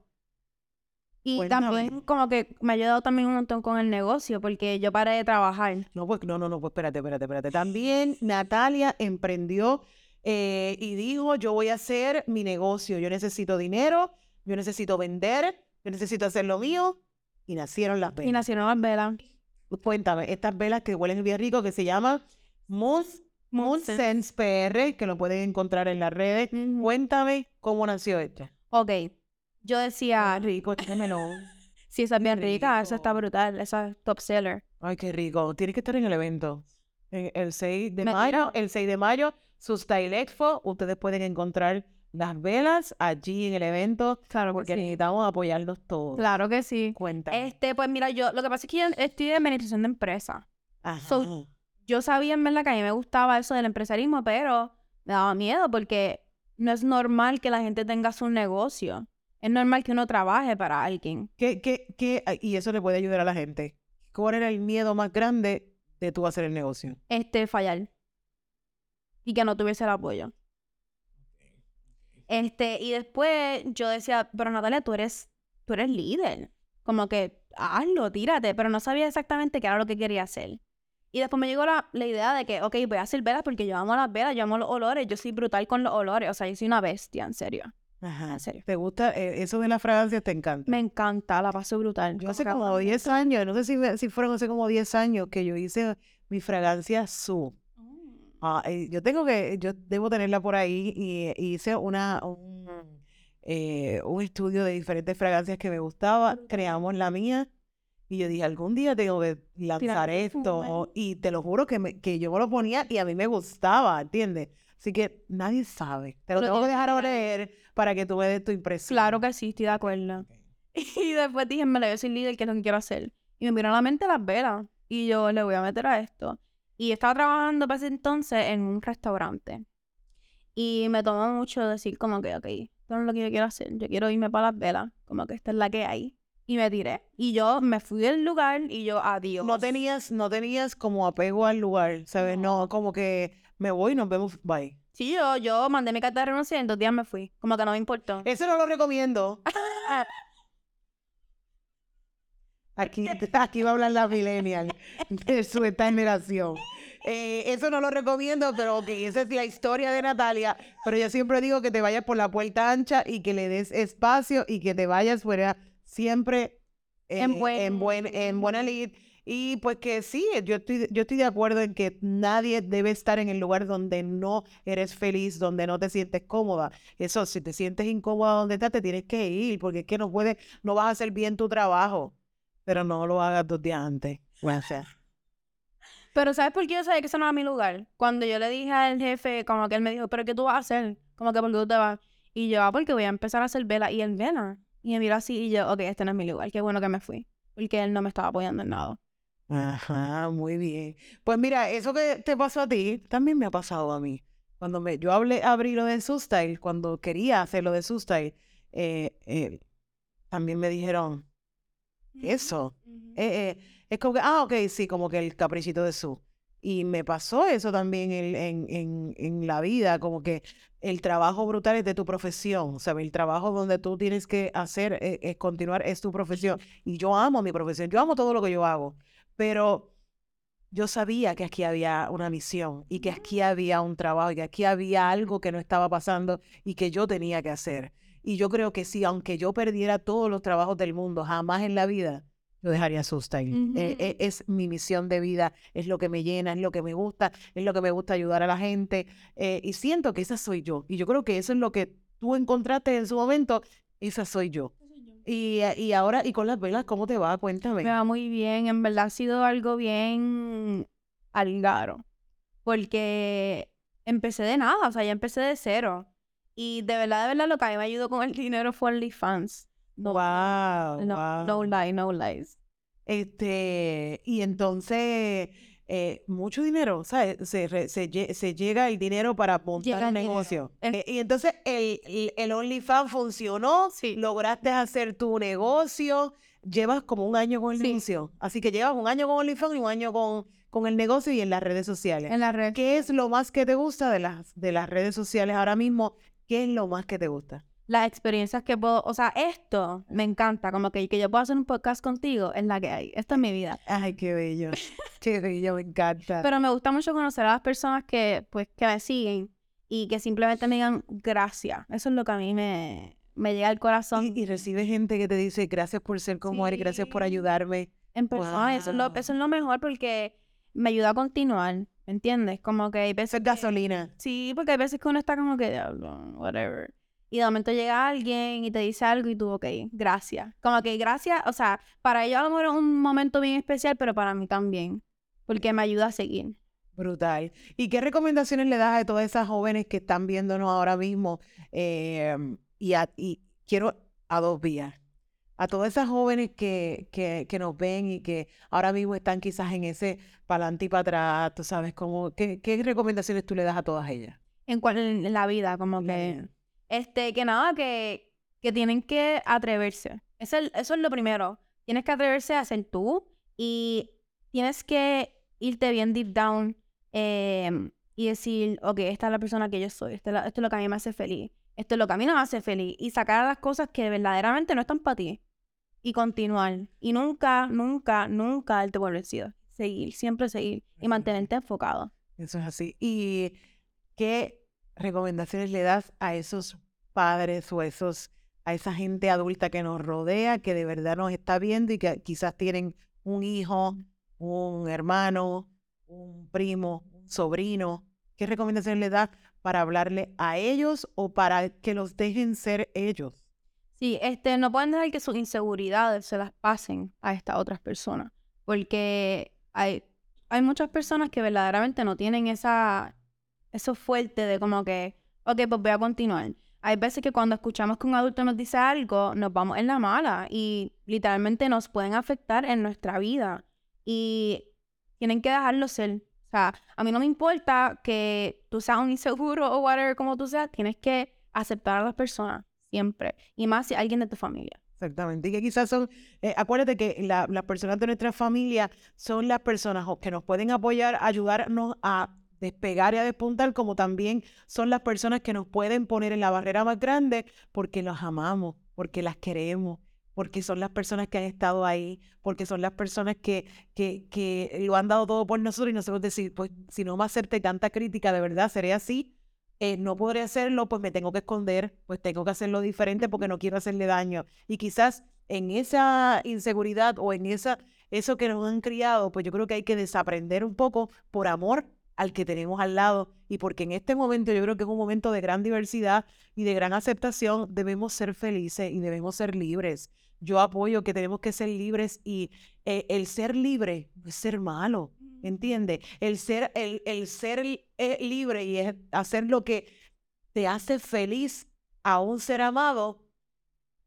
Y Cuéntame. también como que me ha ayudado también un montón con el negocio, porque yo paré de trabajar. No, pues no, no, no, pues espérate, espérate, espérate. También Natalia emprendió eh, y dijo, yo voy a hacer mi negocio, yo necesito dinero, yo necesito vender, yo necesito hacer lo mío. Y nacieron las Y velas. nacieron las velas. Cuéntame, estas velas que huelen bien rico, que se llaman Moon, Moon Sense PR, que lo pueden encontrar en las redes. Ujú. Cuéntame cómo nació esta. Ok. Yo decía, rico, échamelo. <laughs> sí, esa es bien rica, esa está brutal, esa es top seller. Ay, qué rico. Tienes que estar en el evento. En el 6 de Me mayo, el 6 de mayo, su Style Expo. Ustedes pueden encontrar las velas allí en el evento Claro porque sí. necesitamos apoyarlos todos. Claro que sí. Cuéntame. Este, pues mira, yo, lo que pasa es que yo estoy de administración de empresa. Ajá. so- Yo sabía en verdad que a mí me gustaba eso del empresarismo, pero me daba miedo porque no es normal que la gente tenga su negocio. Es normal que uno trabaje para alguien. ¿Qué, qué, qué? ah, Y eso le puede ayudar a la gente. ¿Cuál era el miedo más grande de tú hacer el negocio? este, fallar. Y que no tuviese el apoyo. Este, y después yo decía, pero Natalia, tú eres, tú eres líder. Como que hazlo, tírate, pero no sabía exactamente qué era lo que quería hacer. Y después me llegó la, la idea de que, ok, voy a hacer velas porque yo amo las velas, yo amo los olores, yo soy brutal con los olores, o sea, yo soy una bestia, en serio. Ajá. En serio. ¿Te gusta? eh, eso de las fragancias te encanta. Me encanta, la paso brutal. Yo hace como 10 años, no sé si, si fueron hace como 10 años que yo hice mi fragancia Su. Ah, eh, yo tengo que, yo debo tenerla por ahí y, y hice una, un, eh, un estudio de diferentes fragancias que me gustaba, creamos la mía y yo dije, algún día tengo que lanzar esto y te lo juro que, me- que yo me lo ponía y a mí me gustaba, ¿entiendes? Así que nadie sabe, te lo Lo tengo que dejar que leer para que tú me des tu impresión. Claro que sí, estoy de acuerdo. <laughs> Y después dije, me yo soy líder, ¿qué es lo que quiero hacer? Y me vino a la mente las velas. Y yo le voy a meter a esto. Y estaba trabajando para ese entonces en un restaurante. Y me tomó mucho decir como que, ok, esto no es lo que yo quiero hacer. Yo quiero irme para las velas. Como que esta es la que hay. Y me tiré. Y yo me fui del lugar y yo, adiós. No tenías, no tenías como apego al lugar, ¿sabes? No, como que me voy nos vemos, bye. Sí, yo, yo mandé mi carta de renuncia y en dos días me fui. Como que no me importó. Eso no lo recomiendo. <laughs> Aquí, <laughs> aquí va a hablar la millennial de su esta generación. Eh, eso no lo recomiendo, pero ok, esa es la historia de Natalia. Pero yo siempre digo que te vayas por la puerta ancha y que le des espacio y que te vayas fuera siempre En eh, buen- en, buen, en buena lid. Y pues que sí, yo estoy, yo estoy de acuerdo en que nadie debe estar en el lugar donde no eres feliz, donde no te sientes cómoda. Eso, si te sientes incómoda donde estás, te tienes que ir, porque es que no puedes, no vas a hacer bien tu trabajo. Pero no lo hagas dos días antes. Gracias. Pero ¿sabes por qué yo sabía que ese no era mi lugar? Cuando yo le dije al jefe, como que él me dijo, ¿pero qué tú vas a hacer? Como que ¿por qué tú te vas? Y yo, ah, porque voy a empezar a hacer vela. Y él, vela. Y me miró así y yo, ok, este no es mi lugar. Qué bueno que me fui. Porque él no me estaba apoyando en nada. Ajá, muy bien. Pues mira, eso que te pasó a ti, también me ha pasado a mí. Cuando me, yo hablé, abrí lo de Style, cuando quería hacer lo de Style, eh, eh, también me dijeron, eso, eh, eh, es como que, ah, ok, sí, como que el caprichito de su. Y me pasó eso también en, en, en, en la vida, como que el trabajo brutal es de tu profesión, ¿sabes? El trabajo donde tú tienes que hacer, eh, eh, continuar, es tu profesión. Y yo amo mi profesión, yo amo todo lo que yo hago, pero yo sabía que aquí había una misión y que aquí había un trabajo y que aquí había algo que no estaba pasando y que yo tenía que hacer. Y yo creo que sí, aunque yo perdiera todos los trabajos del mundo, jamás en la vida yo dejaría Sustain. Ujú. Eh, eh, es mi misión de vida, es lo que me llena, es lo que me gusta, es lo que me gusta ayudar a la gente. eh, y siento que esa soy yo. Y yo creo que eso es lo que tú encontraste en su momento, esa soy yo. Y, eh, y ahora, y con las velas, ¿cómo te va? Cuéntame. Me va muy bien. En verdad ha sido algo bien algaro. Porque empecé de nada, o sea, ya empecé de cero. Y de verdad, de verdad, lo que a mí me ayudó con el dinero fue OnlyFans. No, Wow, no, no lie, no lies. Este, y entonces, eh, mucho dinero, ¿sabes? Se, re- se, lle- se llega el dinero para montar el negocio. Eh, y entonces el, el, el OnlyFans funcionó, Sí. lograste hacer tu negocio, llevas como un año con el Sí. negocio. Así que llevas un año con OnlyFans y un año con, con el negocio y en las redes sociales. En la red. ¿Qué es lo más que te gusta de las, de las redes sociales ahora mismo? ¿Qué es lo más que te gusta? Las experiencias que puedo, o sea, esto me encanta, como que, que yo puedo hacer un podcast contigo, es la que hay. Esto es mi vida. Ay, qué bello. <laughs> Qué bello, me encanta. Pero me gusta mucho conocer a las personas que, pues, que me siguen y que simplemente me digan gracias. Eso es lo que a mí me, me llega al corazón. y, y recibes gente que te dice gracias por ser como eres, gracias por ayudarme. en persona, eso, es lo, eso es lo mejor porque me ayuda a continuar, ¿me entiendes? Como que hay veces es que- gasolina. Sí, porque hay veces que uno está como que, diablo, whatever. Y de momento llega alguien y te dice algo y tú, ok, gracias. Como que gracias, o sea, para ellos a lo mejor es un momento bien especial, pero para mí también. Porque me ayuda a seguir. Brutal. ¿Y qué recomendaciones le das a todas esas jóvenes que están viéndonos ahora mismo? Eh, y, a- y quiero a dos vías. A todas esas jóvenes que, que, que nos ven y que ahora mismo están quizás en ese para adelante y para atrás, tú sabes, como, ¿qué, qué recomendaciones tú le das a todas ellas? En, cual, en la vida, como que, este, que nada, que, que tienen que atreverse. Eso es, eso es lo primero. Tienes que atreverse a ser tú y tienes que irte bien deep down em, y decir, ok, esta es la persona que yo soy, esto es, la- esto es lo que a mí me hace feliz, esto es lo que a mí no me hace feliz y sacar las cosas que verdaderamente no están para ti y continuar y nunca, nunca, nunca darte por vencido. Seguir, siempre seguir y mantenerte enfocado. Eso es así. ¿Y qué recomendaciones le das a esos padres o esos, a esa gente adulta que nos rodea, que de verdad nos está viendo y que quizás tienen un hijo, un hermano, un primo, un sobrino? ¿Qué recomendaciones le das para hablarle a ellos o para que los dejen ser ellos? Sí, este, no pueden dejar que sus inseguridades se las pasen a estas otras personas, porque hay, hay muchas personas que verdaderamente no tienen esa, eso fuerte de como que, ok, pues voy a continuar. Hay veces que cuando escuchamos que un adulto nos dice algo, nos vamos en la mala y literalmente nos pueden afectar en nuestra vida y tienen que dejarlo ser. O sea, a mí no me importa que tú seas un inseguro o whatever como tú seas, tienes que aceptar a las personas siempre. Y más si alguien de tu familia. Exactamente. Y que quizás son, eh, acuérdate que la- las personas de nuestra familia son las personas que nos pueden apoyar, ayudarnos a despegar y a despuntar, como también son las personas que nos pueden poner en la barrera más grande porque los amamos, porque las queremos, porque son las personas que han estado ahí, porque son las personas que, que, que lo han dado todo por nosotros y nosotros decir, pues si no me acepte tanta crítica, de verdad, seré así. Eh, no podré hacerlo, pues me tengo que esconder, pues tengo que hacerlo diferente porque no quiero hacerle daño. Y quizás en esa inseguridad o en esa, eso que nos han criado, pues yo creo que hay que desaprender un poco por amor al que tenemos al lado y porque en este momento yo creo que es un momento de gran diversidad y de gran aceptación, debemos ser felices y debemos ser libres. Yo apoyo que tenemos que ser libres y eh, el ser libre no es ser malo. ¿Entiendes? El ser, el, el ser eh, libre y es hacer lo que te hace feliz a un ser amado,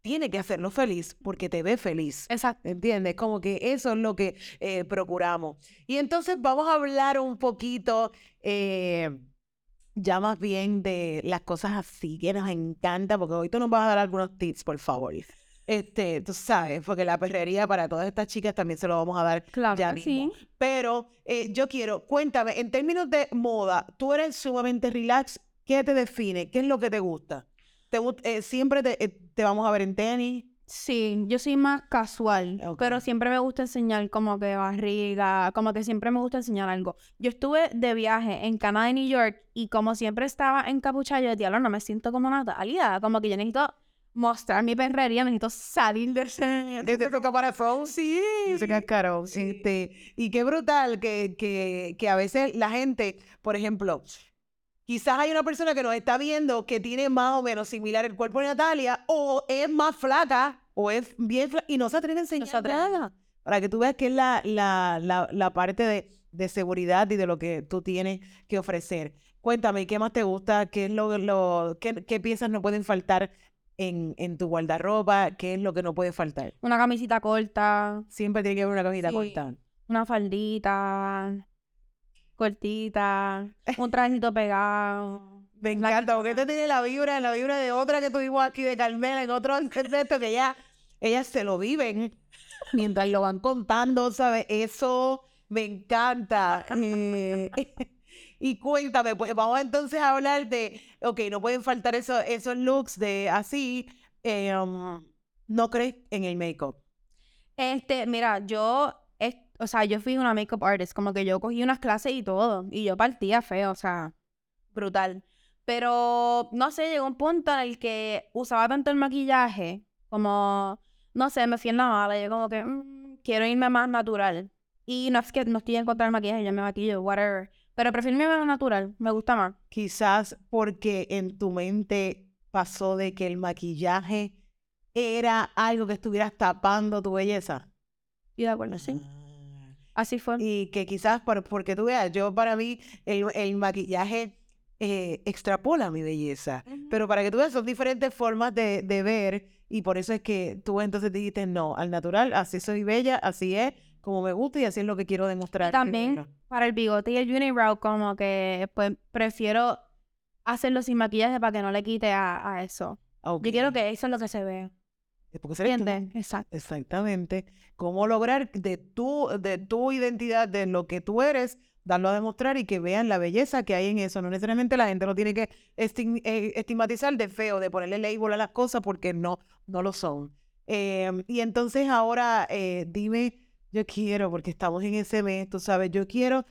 tiene que hacerlo feliz porque te ve feliz. Exacto. ¿Entiendes? Como que eso es lo que eh, procuramos. Y entonces vamos a hablar un poquito eh, ya más bien de las cosas así que nos encanta, porque hoy tú nos vas a dar algunos tips, por favor. Este, tú sabes, porque la perrería para todas estas chicas también se lo vamos a dar Claro ya que sí. mismo. Pero eh, yo quiero, cuéntame, en términos de moda, tú eres sumamente relax, ¿qué te define? ¿Qué es lo que te gusta? ¿Te, gust- eh, siempre te, eh, te vamos a ver en tenis? Sí, yo soy más casual, pero siempre me gusta enseñar como que barriga, como que siempre me gusta enseñar algo. Yo estuve de viaje en Canadá y New York y como siempre estaba encapuchada, yo decía, no me siento como Natalia, como que yo necesito mostrar mi perrería, necesito salir de <laughs> ese... ¿Te toca para phone? Sí. Ese cascarón. Este, y qué brutal que, que, que a veces la gente, por ejemplo, quizás hay una persona que nos está viendo que tiene más o menos similar el cuerpo de Natalia, o es más flaca, o es bien flaca, y no se atreve a enseñar se atreve. nada. Para que tú veas que es la, la, la, la parte de, de seguridad y de lo que tú tienes que ofrecer. Cuéntame, ¿qué más te gusta? ¿Qué es lo, lo qué, qué piezas no pueden faltar en, en tu guardarropa? ¿Qué es lo que no puede faltar? Una camisita corta, Siempre tiene que haber una camisa Sí. corta. una faldita, cortita, un trajecito pegado. <laughs> Me encanta, porque este tiene la vibra, la vibra de otra que tuvimos aquí de Carmela, en otro esto que ya, ellas se lo viven mientras lo van contando, ¿sabes? Eso me encanta. <laughs> <laughs> Y cuéntame, pues vamos entonces a hablar de, ok, no pueden faltar esos, esos looks de así, eh, um, ¿no crees en el make-up? Este, mira, yo, o sea, yo fui una makeup artist, como que yo cogí unas clases y todo, y yo partía feo, o sea, brutal. Pero, no sé, llegó un punto en el que usaba tanto el maquillaje, como, no sé, me fui en la mala, yo como que, mm, quiero irme más natural. Y no es que no estoy en contra del maquillaje, yo me maquillo, whatever. Pero prefiero irme más natural, me gusta más. Quizás porque en tu mente pasó de que el maquillaje era algo que estuvieras tapando tu belleza. Y de acuerdo, sí. Ah. Así fue. Y que quizás por- porque tú veas, yo para mí el, el maquillaje eh, extrapola mi belleza. Pero para que tú veas, son diferentes formas de, de ver y por eso es que tú entonces dijiste, no, al natural, así soy bella, así es, como me gusta y así es lo que quiero demostrar. también- primero". Para el bigote y el unibrow, como que pues prefiero hacerlo sin maquillaje para que no le quite a, a eso. Ok. Yo quiero que eso es lo que se vea. Porque. ¿Entiendes? Exacto. Exactamente. Cómo lograr de tu, de tu identidad, de lo que tú eres, darlo a demostrar y que vean la belleza que hay en eso. No necesariamente la gente lo tiene que estig- eh, estigmatizar de feo, de ponerle label a las cosas porque no, no lo son. Em, y entonces ahora eh, dime, yo quiero, porque estamos en ese mes, tú sabes, yo quiero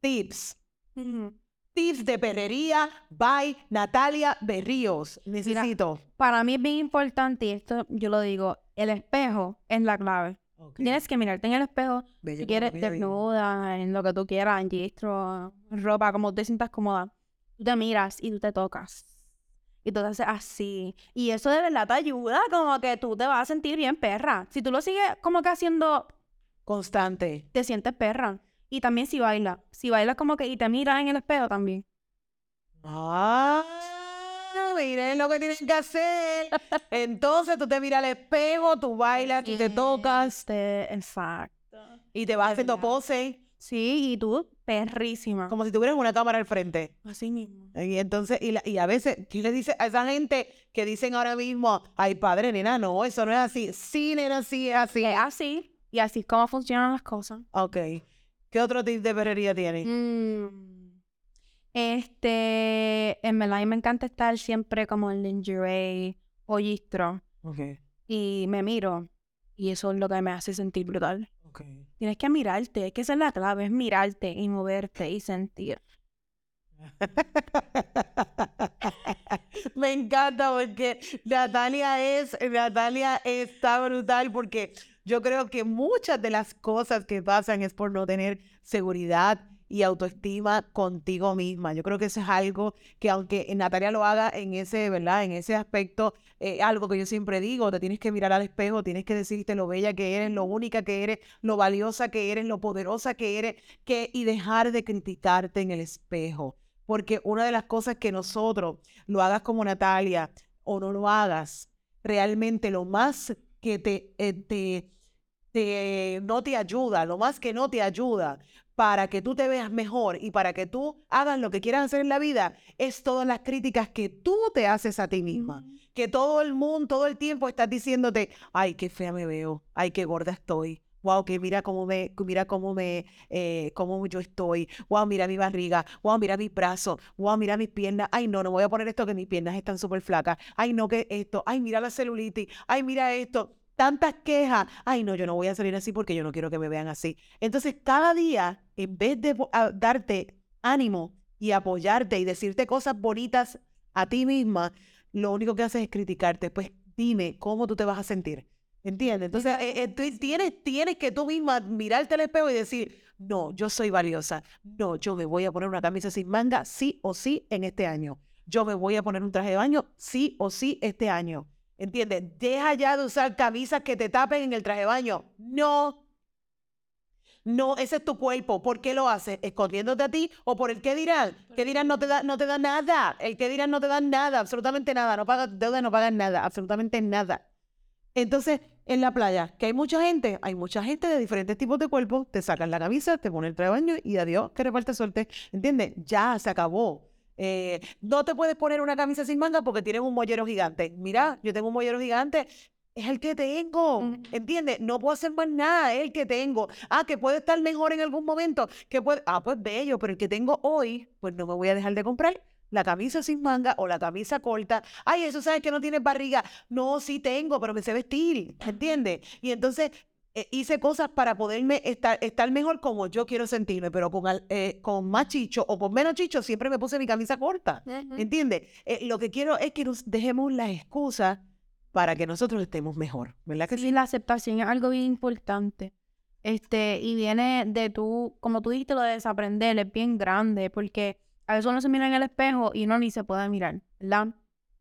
tips. Tips de perrería by Natalia Berríos. Necesito. Para mí es bien importante, y esto yo lo digo, el espejo es la clave. Tienes que mirarte en el espejo, Bello si quieres desnuda, en lo que tú quieras, en gistro, ropa, como te sientas cómoda. Tú te miras y tú te tocas. Y tú te haces así. Y eso de verdad te ayuda, como que tú te vas a sentir bien perra. Si tú lo sigues como que haciendo Constante. te sientes perra. Y también si bailas. Si bailas como que y te miras en el espejo también. Ah, miren lo que tienen que hacer. <laughs> Entonces tú te miras al espejo, tú bailas, tú te tocas Este, exacto. y te vas haciendo verdad. pose Sí, y tú, perrísima. como si tuvieras una cámara al frente. Así mismo. Y entonces, y, la- y a veces, ¿qué le dice a esa gente que dicen ahora mismo, ay padre, nena, no, eso no es así? Sí, nena, sí es así. Es así. Y así es como funcionan las cosas. Ok. ¿Qué otro tip de perrería tienes? Mm, Este, en verdad, me encanta estar siempre como en lingerie o gistro. Ok, Y me miro. Y eso es lo que me hace sentir brutal. ok. Tienes que mirarte, es que esa es la clave, es mirarte y moverte y sentir. <laughs> Me encanta porque Natalia es, Natalia está brutal porque yo creo que muchas de las cosas que pasan es por no tener seguridad y autoestima contigo misma. Yo creo que eso es algo que aunque Natalia lo haga en ese, ¿verdad? En ese aspecto, algo que yo siempre digo, te tienes que mirar al espejo, tienes que decirte lo bella que eres, lo única que eres, lo valiosa que eres, lo poderosa que eres, que, y dejar de criticarte en el espejo. Porque una de las cosas que nosotros, lo hagas como Natalia o no lo hagas, realmente lo más que te, eh, te, te- no te ayuda, lo más que no te ayuda para que tú te veas mejor y para que tú hagas lo que quieras hacer en la vida, es todas las críticas que tú te haces a ti misma. Que todo el mundo, todo el tiempo estás diciéndote, ay, qué fea me veo, ay, qué gorda estoy. Wow, que mira cómo me, mira cómo me, eh, cómo yo estoy. Wow, mira mi barriga. Wow, mira mis brazos. Wow, mira mis piernas. Ay, no, no voy a poner esto que mis piernas están súper flacas. Ay, no, que esto. Ay, mira la celulitis. Ay, mira esto. Tantas quejas. Ay, no, yo no voy a salir así porque yo no quiero que me vean así. Entonces, cada día, en vez de darte ánimo y apoyarte y decirte cosas bonitas a ti misma, lo único que haces es criticarte. Pues dime cómo tú te vas a sentir. ¿Entiendes? Entonces, eh, eh, tú tienes, tienes que tú misma mirarte al espejo y decir, no, yo soy valiosa. No, yo me voy a poner una camisa sin manga, sí o sí, en este año. Yo me voy a poner un traje de baño, sí o sí, este año. ¿Entiendes? Deja ya de usar camisas que te tapen en el traje de baño. No. No, ese es tu cuerpo. ¿Por qué lo haces? ¿Escondiéndote a ti o por el qué dirán? ¿Qué dirán no te da, no te da nada? El qué dirán no te da nada, absolutamente nada. No pagas deuda, no pagas nada, absolutamente nada. Entonces, en la playa, que hay mucha gente, hay mucha gente de diferentes tipos de cuerpos, te sacan la camisa, te ponen el traje de baño y adiós, que reparte suerte. ¿Entiendes? Ya se acabó. Eh, no te puedes poner una camisa sin manga porque tienes un mollero gigante. Mira, yo tengo un mollero gigante. Es el que tengo, ¿entiendes? No puedo hacer más nada, es el que tengo. Ah, que puede estar mejor en algún momento, que puede, ah, pues bello, pero el que tengo hoy, pues no me voy a dejar de comprar la camisa sin manga o la camisa corta. Ay, eso sabes que no tienes barriga. No, sí tengo, pero me sé vestir, ¿entiendes? Y entonces eh, hice cosas para poderme estar, estar mejor como yo quiero sentirme, pero con, eh, con más chicho o con menos chicho siempre me puse mi camisa corta, ¿entiendes? Eh, lo que quiero es que nos dejemos las excusas para que nosotros estemos mejor, ¿verdad que sí? la aceptación es algo bien importante. Este, y viene de tú, como tú dijiste, lo de desaprender, es bien grande, porque a veces uno se mira en el espejo y uno ni se puede mirar, ¿verdad?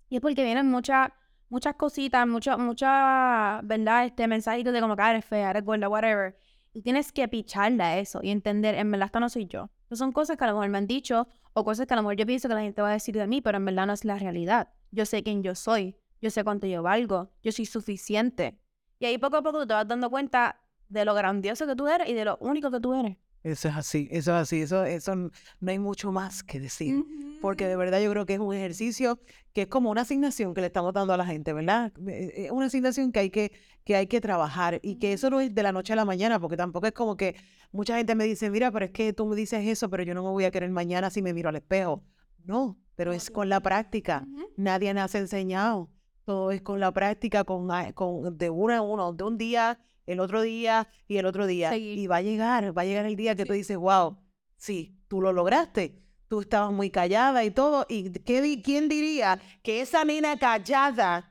Y es porque vienen muchas muchas cositas, muchas, muchas, ¿verdad? Este mensajitos de como que ah, eres fea, eres gorda, whatever. Y tienes que picharle a eso y entender, en verdad, esta no soy yo. No son cosas que a lo mejor me han dicho o cosas que a lo mejor yo pienso que la gente va a decir de mí, pero en verdad no es la realidad. Yo sé quién yo soy, yo sé cuánto yo valgo, yo soy suficiente. Y ahí poco a poco te vas dando cuenta de lo grandioso que tú eres y de lo único que tú eres. Eso es así, eso es así, eso, eso no hay mucho más que decir, porque de verdad yo creo que es un ejercicio que es como una asignación que le estamos dando a la gente, ¿verdad? Eh, es una asignación que hay que, que hay que trabajar y que eso no es de la noche a la mañana, porque tampoco es como que mucha gente me dice, mira, pero es que tú me dices eso, pero yo no me voy a querer mañana si me miro al espejo. No, pero es con la práctica. Nadie nos ha enseñado. Todo es con la práctica, con, ah, con de uno a uno, de un día el otro día y el otro día. Y va a llegar, va a llegar el día que tú dices, wow, sí, tú lo lograste. Tú estabas muy callada y todo. ¿Y qué, quién diría que esa nena callada,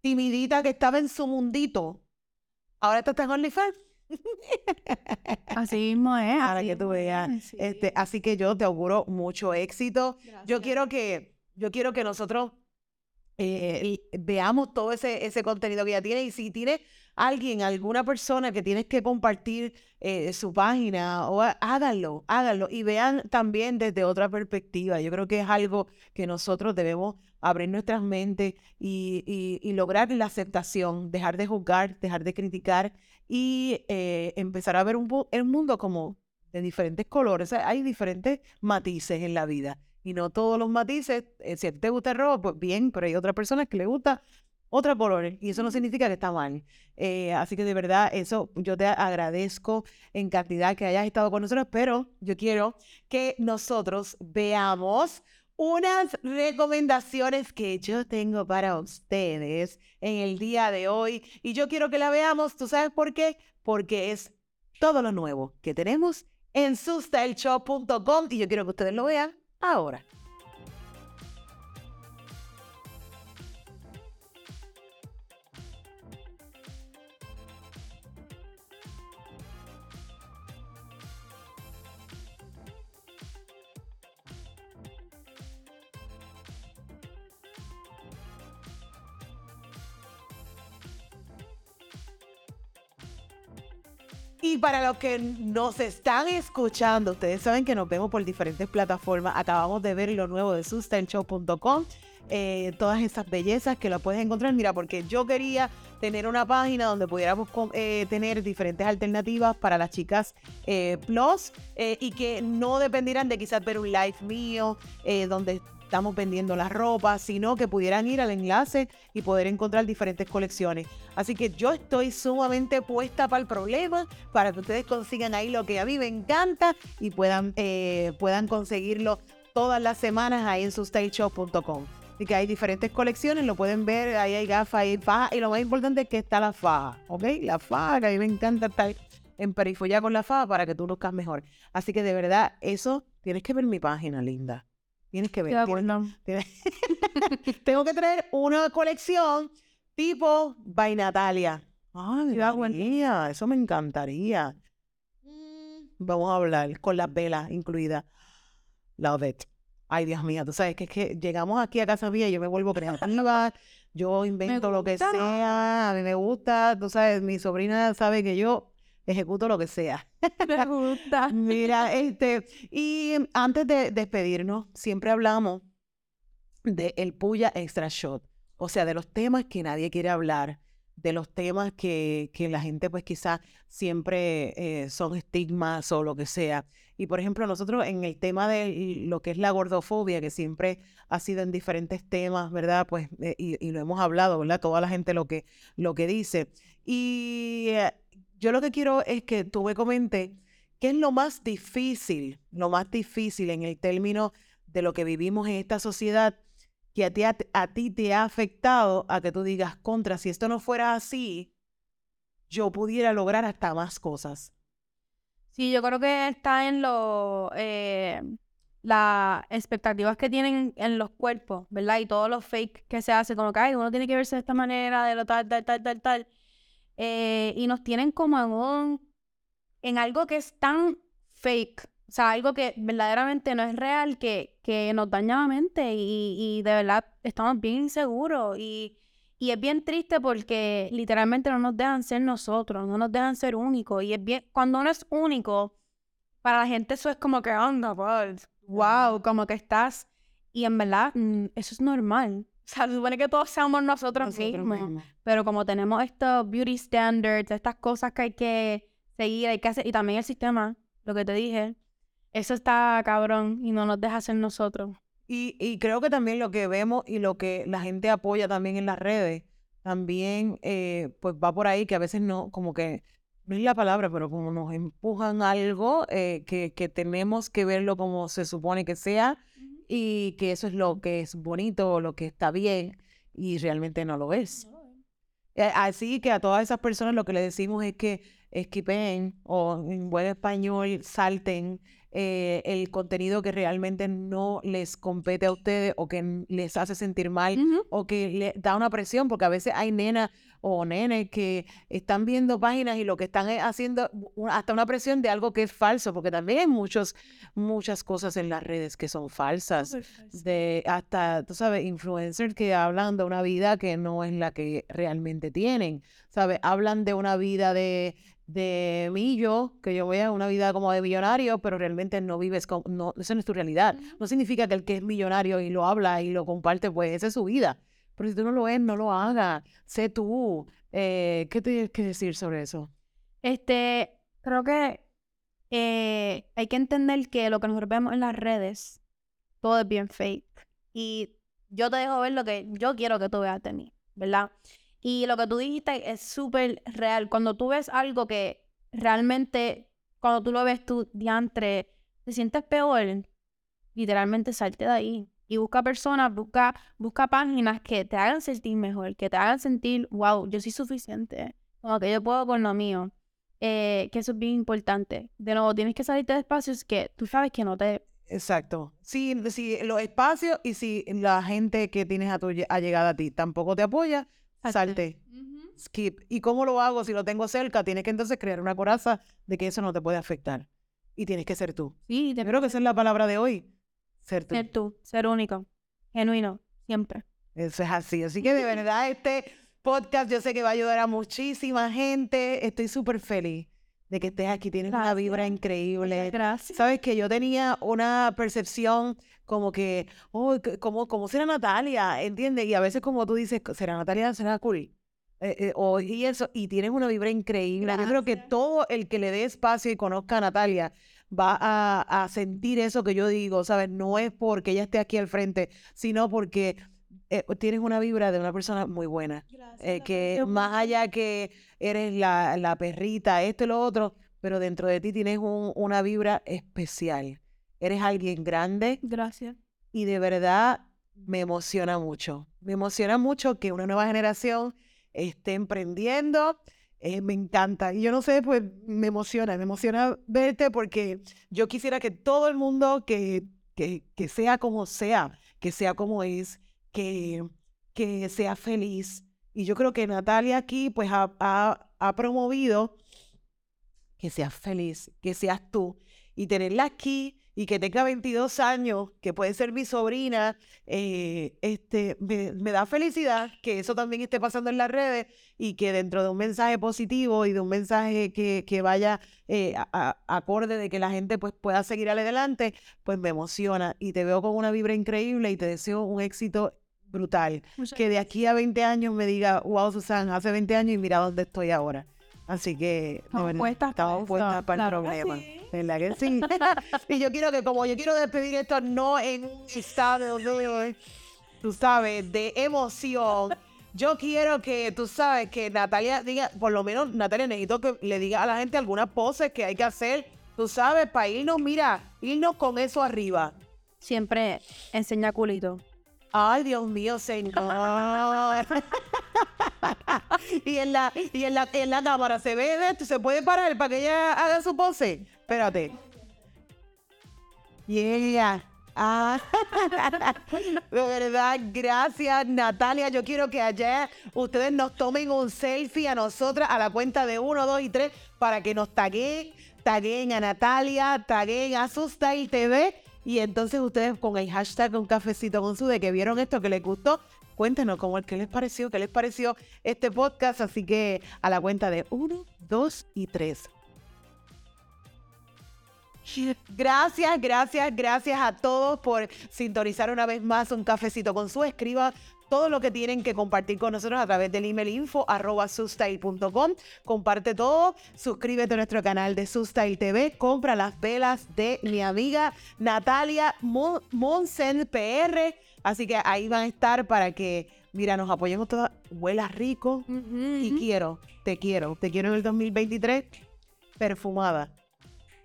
timidita que estaba en su mundito, ahora está en OnlyFans? Así mismo es. Para que tú veas. Este, así que yo te auguro mucho éxito. Yo quiero que, yo quiero que nosotros eh, veamos todo ese, ese contenido que ella tiene. Y si tiene alguien, alguna persona que tienes que compartir eh, su página, o háganlo, háganlo y vean también desde otra perspectiva. Yo creo que es algo que nosotros debemos abrir nuestras mentes y, y, lograr la aceptación, dejar de juzgar, dejar de criticar y eh, empezar a ver un, el mundo como de diferentes colores. hay diferentes matices en la vida y no todos los matices. Eh, si te gusta el rojo, pues bien, pero hay otras personas que le gusta otra colores y eso no significa que está mal. Eh, así que de verdad, eso yo te agradezco en cantidad que hayas estado con nosotros, pero yo quiero que nosotros veamos unas recomendaciones que yo tengo para ustedes en el día de hoy y yo quiero que la veamos, ¿tú sabes por qué? Porque es todo lo nuevo que tenemos en sustyleshop.com y yo quiero que ustedes lo vean ahora. Y para los que nos están escuchando, ustedes saben que nos vemos por diferentes plataformas. Acabamos de ver lo nuevo de sustanshow.com. Eh, todas esas bellezas que lo puedes encontrar. Mira, porque yo quería tener una página donde pudiéramos eh, tener diferentes alternativas para las chicas eh, plus y que no dependieran de quizás ver un live mío donde estamos vendiendo la ropa, sino que pudieran ir al enlace y poder encontrar diferentes colecciones. Así que yo estoy sumamente puesta para el problema, para que ustedes consigan ahí lo que a mí me encanta y puedan, eh, puedan conseguirlo todas las semanas ahí en sustageshop.com. Así que hay diferentes colecciones, lo pueden ver, ahí hay gafas, hay faja, y lo más importante es que está la faja, ¿ok? La faja, que a mí me encanta estar en perifolla con la faja para que tú luzcas mejor. Así que de verdad, eso tienes que ver mi página, linda. Tienes que ver. <laughs> Tengo que traer una colección tipo by Natalia. Ay, María, eso me encantaría. Mm. Vamos a hablar con las velas incluidas. Love it. Ay, Dios mío, tú sabes que es que llegamos aquí a casa mía y yo me vuelvo creativa, yo <laughs> invento lo que sea, a mí me gusta, tú sabes, mi sobrina sabe que yo ejecuto lo que sea. <laughs> Me gusta. Mira, este, y antes de despedirnos, siempre hablamos de el Puya Extra Shot, o sea, de los temas que nadie quiere hablar, de los temas que, que la gente pues quizás siempre eh, son estigmas o lo que sea. Y por ejemplo, nosotros en el tema de lo que es la gordofobia, que siempre ha sido en diferentes temas, ¿verdad? Pues, eh, y, lo hemos hablado, ¿verdad? Toda la gente lo que, lo que dice. Y eh, yo lo que quiero es que tú me comentes qué es lo más difícil, lo más difícil en el término de lo que vivimos en esta sociedad que a ti, a, ti te ha afectado a que tú digas, contra, si esto no fuera así, yo pudiera lograr hasta más cosas. Sí, yo creo que está en lo, eh, las expectativas que tienen en los cuerpos, ¿verdad? Y todos los fake que se hace, como que Ay, uno tiene que verse de esta manera, de lo tal, tal, tal, tal, tal. Eh, y nos tienen como en un, en algo que es tan fake, o sea, algo que verdaderamente no es real, que, que nos daña la mente y, y de verdad estamos bien inseguros y, y, es bien triste porque literalmente no nos dejan ser nosotros, no nos dejan ser únicos y es bien, cuando uno es único, para la gente eso es como que anda, pues, wow, como que estás y en verdad mm, eso es normal. O sea, se supone que todos seamos nosotros, mismos, pero como tenemos estos beauty standards, estas cosas que hay que seguir, hay que hacer, y también el sistema, lo que te dije, eso está cabrón y no nos deja ser nosotros. Y, y creo que también lo que vemos y lo que la gente apoya también en las redes, también eh, pues va por ahí que a veces no, como que, no es la palabra, pero como nos empujan algo eh, que, que tenemos que verlo como se supone que sea y que eso es lo que es bonito, lo que está bien y realmente no lo es. Eh, así que a todas esas personas lo que le decimos es que esquipen o en buen español salten eh, el contenido que realmente no les compete a ustedes o que les hace sentir mal o que le da una presión, porque a veces hay nenas o nenes que están viendo páginas y lo que están haciendo hasta una presión de algo que es falso, porque también hay muchos, muchas cosas en las redes que son falsas, de hasta, tú sabes, influencers que hablan de una vida que no es la que realmente tienen, ¿sabes? Hablan de una vida de de mí yo, que yo voy a una vida como de millonario, pero realmente no vives, con, no, eso no es tu realidad. No significa que el que es millonario y lo habla y lo comparte, pues esa es su vida. Pero si tú no lo ves, no lo hagas. Sé tú. Eh, ¿Qué tienes que decir sobre eso? Este, creo que eh, hay que entender que lo que nosotros vemos en las redes, todo es bien fake. Y yo te dejo ver lo que yo quiero que tú veas de mí, ¿verdad? Y lo que tú dijiste es súper real. Cuando tú ves algo que realmente, cuando tú lo ves tú diantre, te sientes peor, literalmente salte de ahí. Y busca personas, busca, busca páginas que te hagan sentir mejor, que te hagan sentir, wow, yo soy suficiente, como que yo puedo con lo mío. Eh, que eso es bien importante. De nuevo, tienes que salirte de espacios que tú sabes que no te... Exacto. Si, si los espacios y si la gente que tienes a tu llegada a ti tampoco te apoya, salte. Skip. ¿Y cómo lo hago si lo tengo cerca? Tienes que entonces crear una coraza de que eso no te puede afectar. Y tienes que ser tú. Sí, te... creo que esa es la palabra de hoy. Ser tú. Ser tú, ser único, genuino, siempre. Eso es así. Así que de verdad este podcast yo sé que va a ayudar a muchísima gente. Estoy súper feliz de que estés aquí. Tienes una vibra increíble. Gracias. Sabes que yo tenía una percepción como que, oh, como, como será Natalia, ¿entiendes? Y a veces como tú dices, será Natalia, será cool. Eh, eh, y eso, y tienes una vibra increíble. Yo creo que todo el que le dé espacio y conozca a Natalia va a, a, sentir eso que yo digo, ¿sabes? No es porque ella esté aquí al frente, sino porque eh, tienes una vibra de una persona muy buena. que más allá que eres la, la, perrita, esto y lo otro, pero dentro de ti tienes un, una vibra especial. Eres alguien grande. Gracias. Y de verdad me emociona mucho. Me emociona mucho que una nueva generación esté emprendiendo. Eh, me encanta. Y yo no sé, pues me emociona, me emociona verte porque yo quisiera que todo el mundo que, que, que sea como sea, que sea como es, que, que sea feliz. Y yo creo que Natalia aquí pues ha, ha, ha promovido que seas feliz, que seas tú. Y tenerla aquí y que tenga 22 años, que puede ser mi sobrina, eh, este, me, da felicidad que eso también esté pasando en las redes y que dentro de un mensaje positivo y de un mensaje que, que vaya eh, a, acorde de que la gente pues, pueda seguir adelante, pues me emociona y te veo con una vibra increíble y te deseo un éxito brutal. Muchas Que de aquí a 20 años me diga, wow, Susan, hace 20 años y mira dónde estoy ahora. Así que, Estamos verdad, puestas para estamos puestas para el problema. sí. ¿Verdad que sí? y yo quiero que, como yo quiero despedir esto, no en un estado de, tú sabes, de emoción. Yo quiero que, tú sabes, que Natalia diga, por lo menos Natalia, necesito que le diga a la gente algunas poses que hay que hacer, tú sabes, para irnos, mira, irnos con eso arriba. Siempre enseña culito. Ay, Dios mío, señor. y en la, y en la, en la cámara se ve esto, se puede parar para que ella haga su pose. Espérate. Yeah. Ah. <laughs> De verdad, gracias Natalia. Yo quiero que allá ustedes nos tomen un selfie a nosotras a la cuenta de 1, 2 y 3 para que nos taguen, taguen a Natalia, taguen a Style TV y entonces ustedes con el hashtag un cafecito con su de que vieron esto, que les gustó, cuéntenos cómo qué les pareció, qué les pareció este podcast. Así que a la cuenta de 1, 2 y 3. Gracias, gracias, gracias a todos por sintonizar una vez más un cafecito con su. Escriba todo lo que tienen que compartir con nosotros a través del email info arroba. Comparte todo, suscríbete a nuestro canal de Sustyle TV, compra las velas de mi amiga Natalia Mon- Monsen PR. Así que ahí van a estar para que, mira, nos apoyemos todas. Huela rico y quiero, te quiero, te quiero en el 2023 perfumada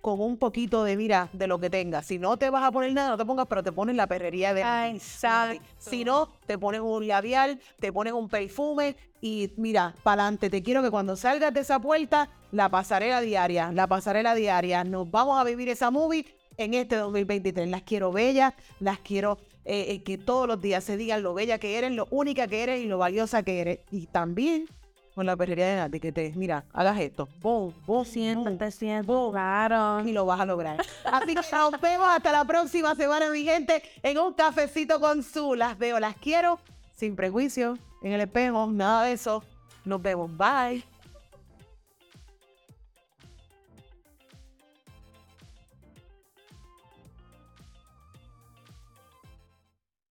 con un poquito de, mira, de lo que tengas. Si no te vas a poner nada, no te pongas, pero te pones la perrería de... Ay, exacto. Si no, te pones un labial, te pones un perfume y mira, para adelante. Te quiero que cuando salgas de esa puerta, la pasarela diaria, la pasarela diaria. Nos vamos a vivir esa movie en este 2023. Las quiero bellas, las quiero eh, eh, que todos los días se digan lo bella que eres, lo única que eres y lo valiosa que eres. Y también con la perrería de Nati, que te, mira, hagas esto. Boom, boom, Siéntate, siéntate. Claro. y lo vas a lograr. Así que nos vemos hasta la próxima semana, mi gente, en un cafecito con su. Las veo, las quiero, sin prejuicio, en el espejo, nada de eso. Nos vemos. Bye.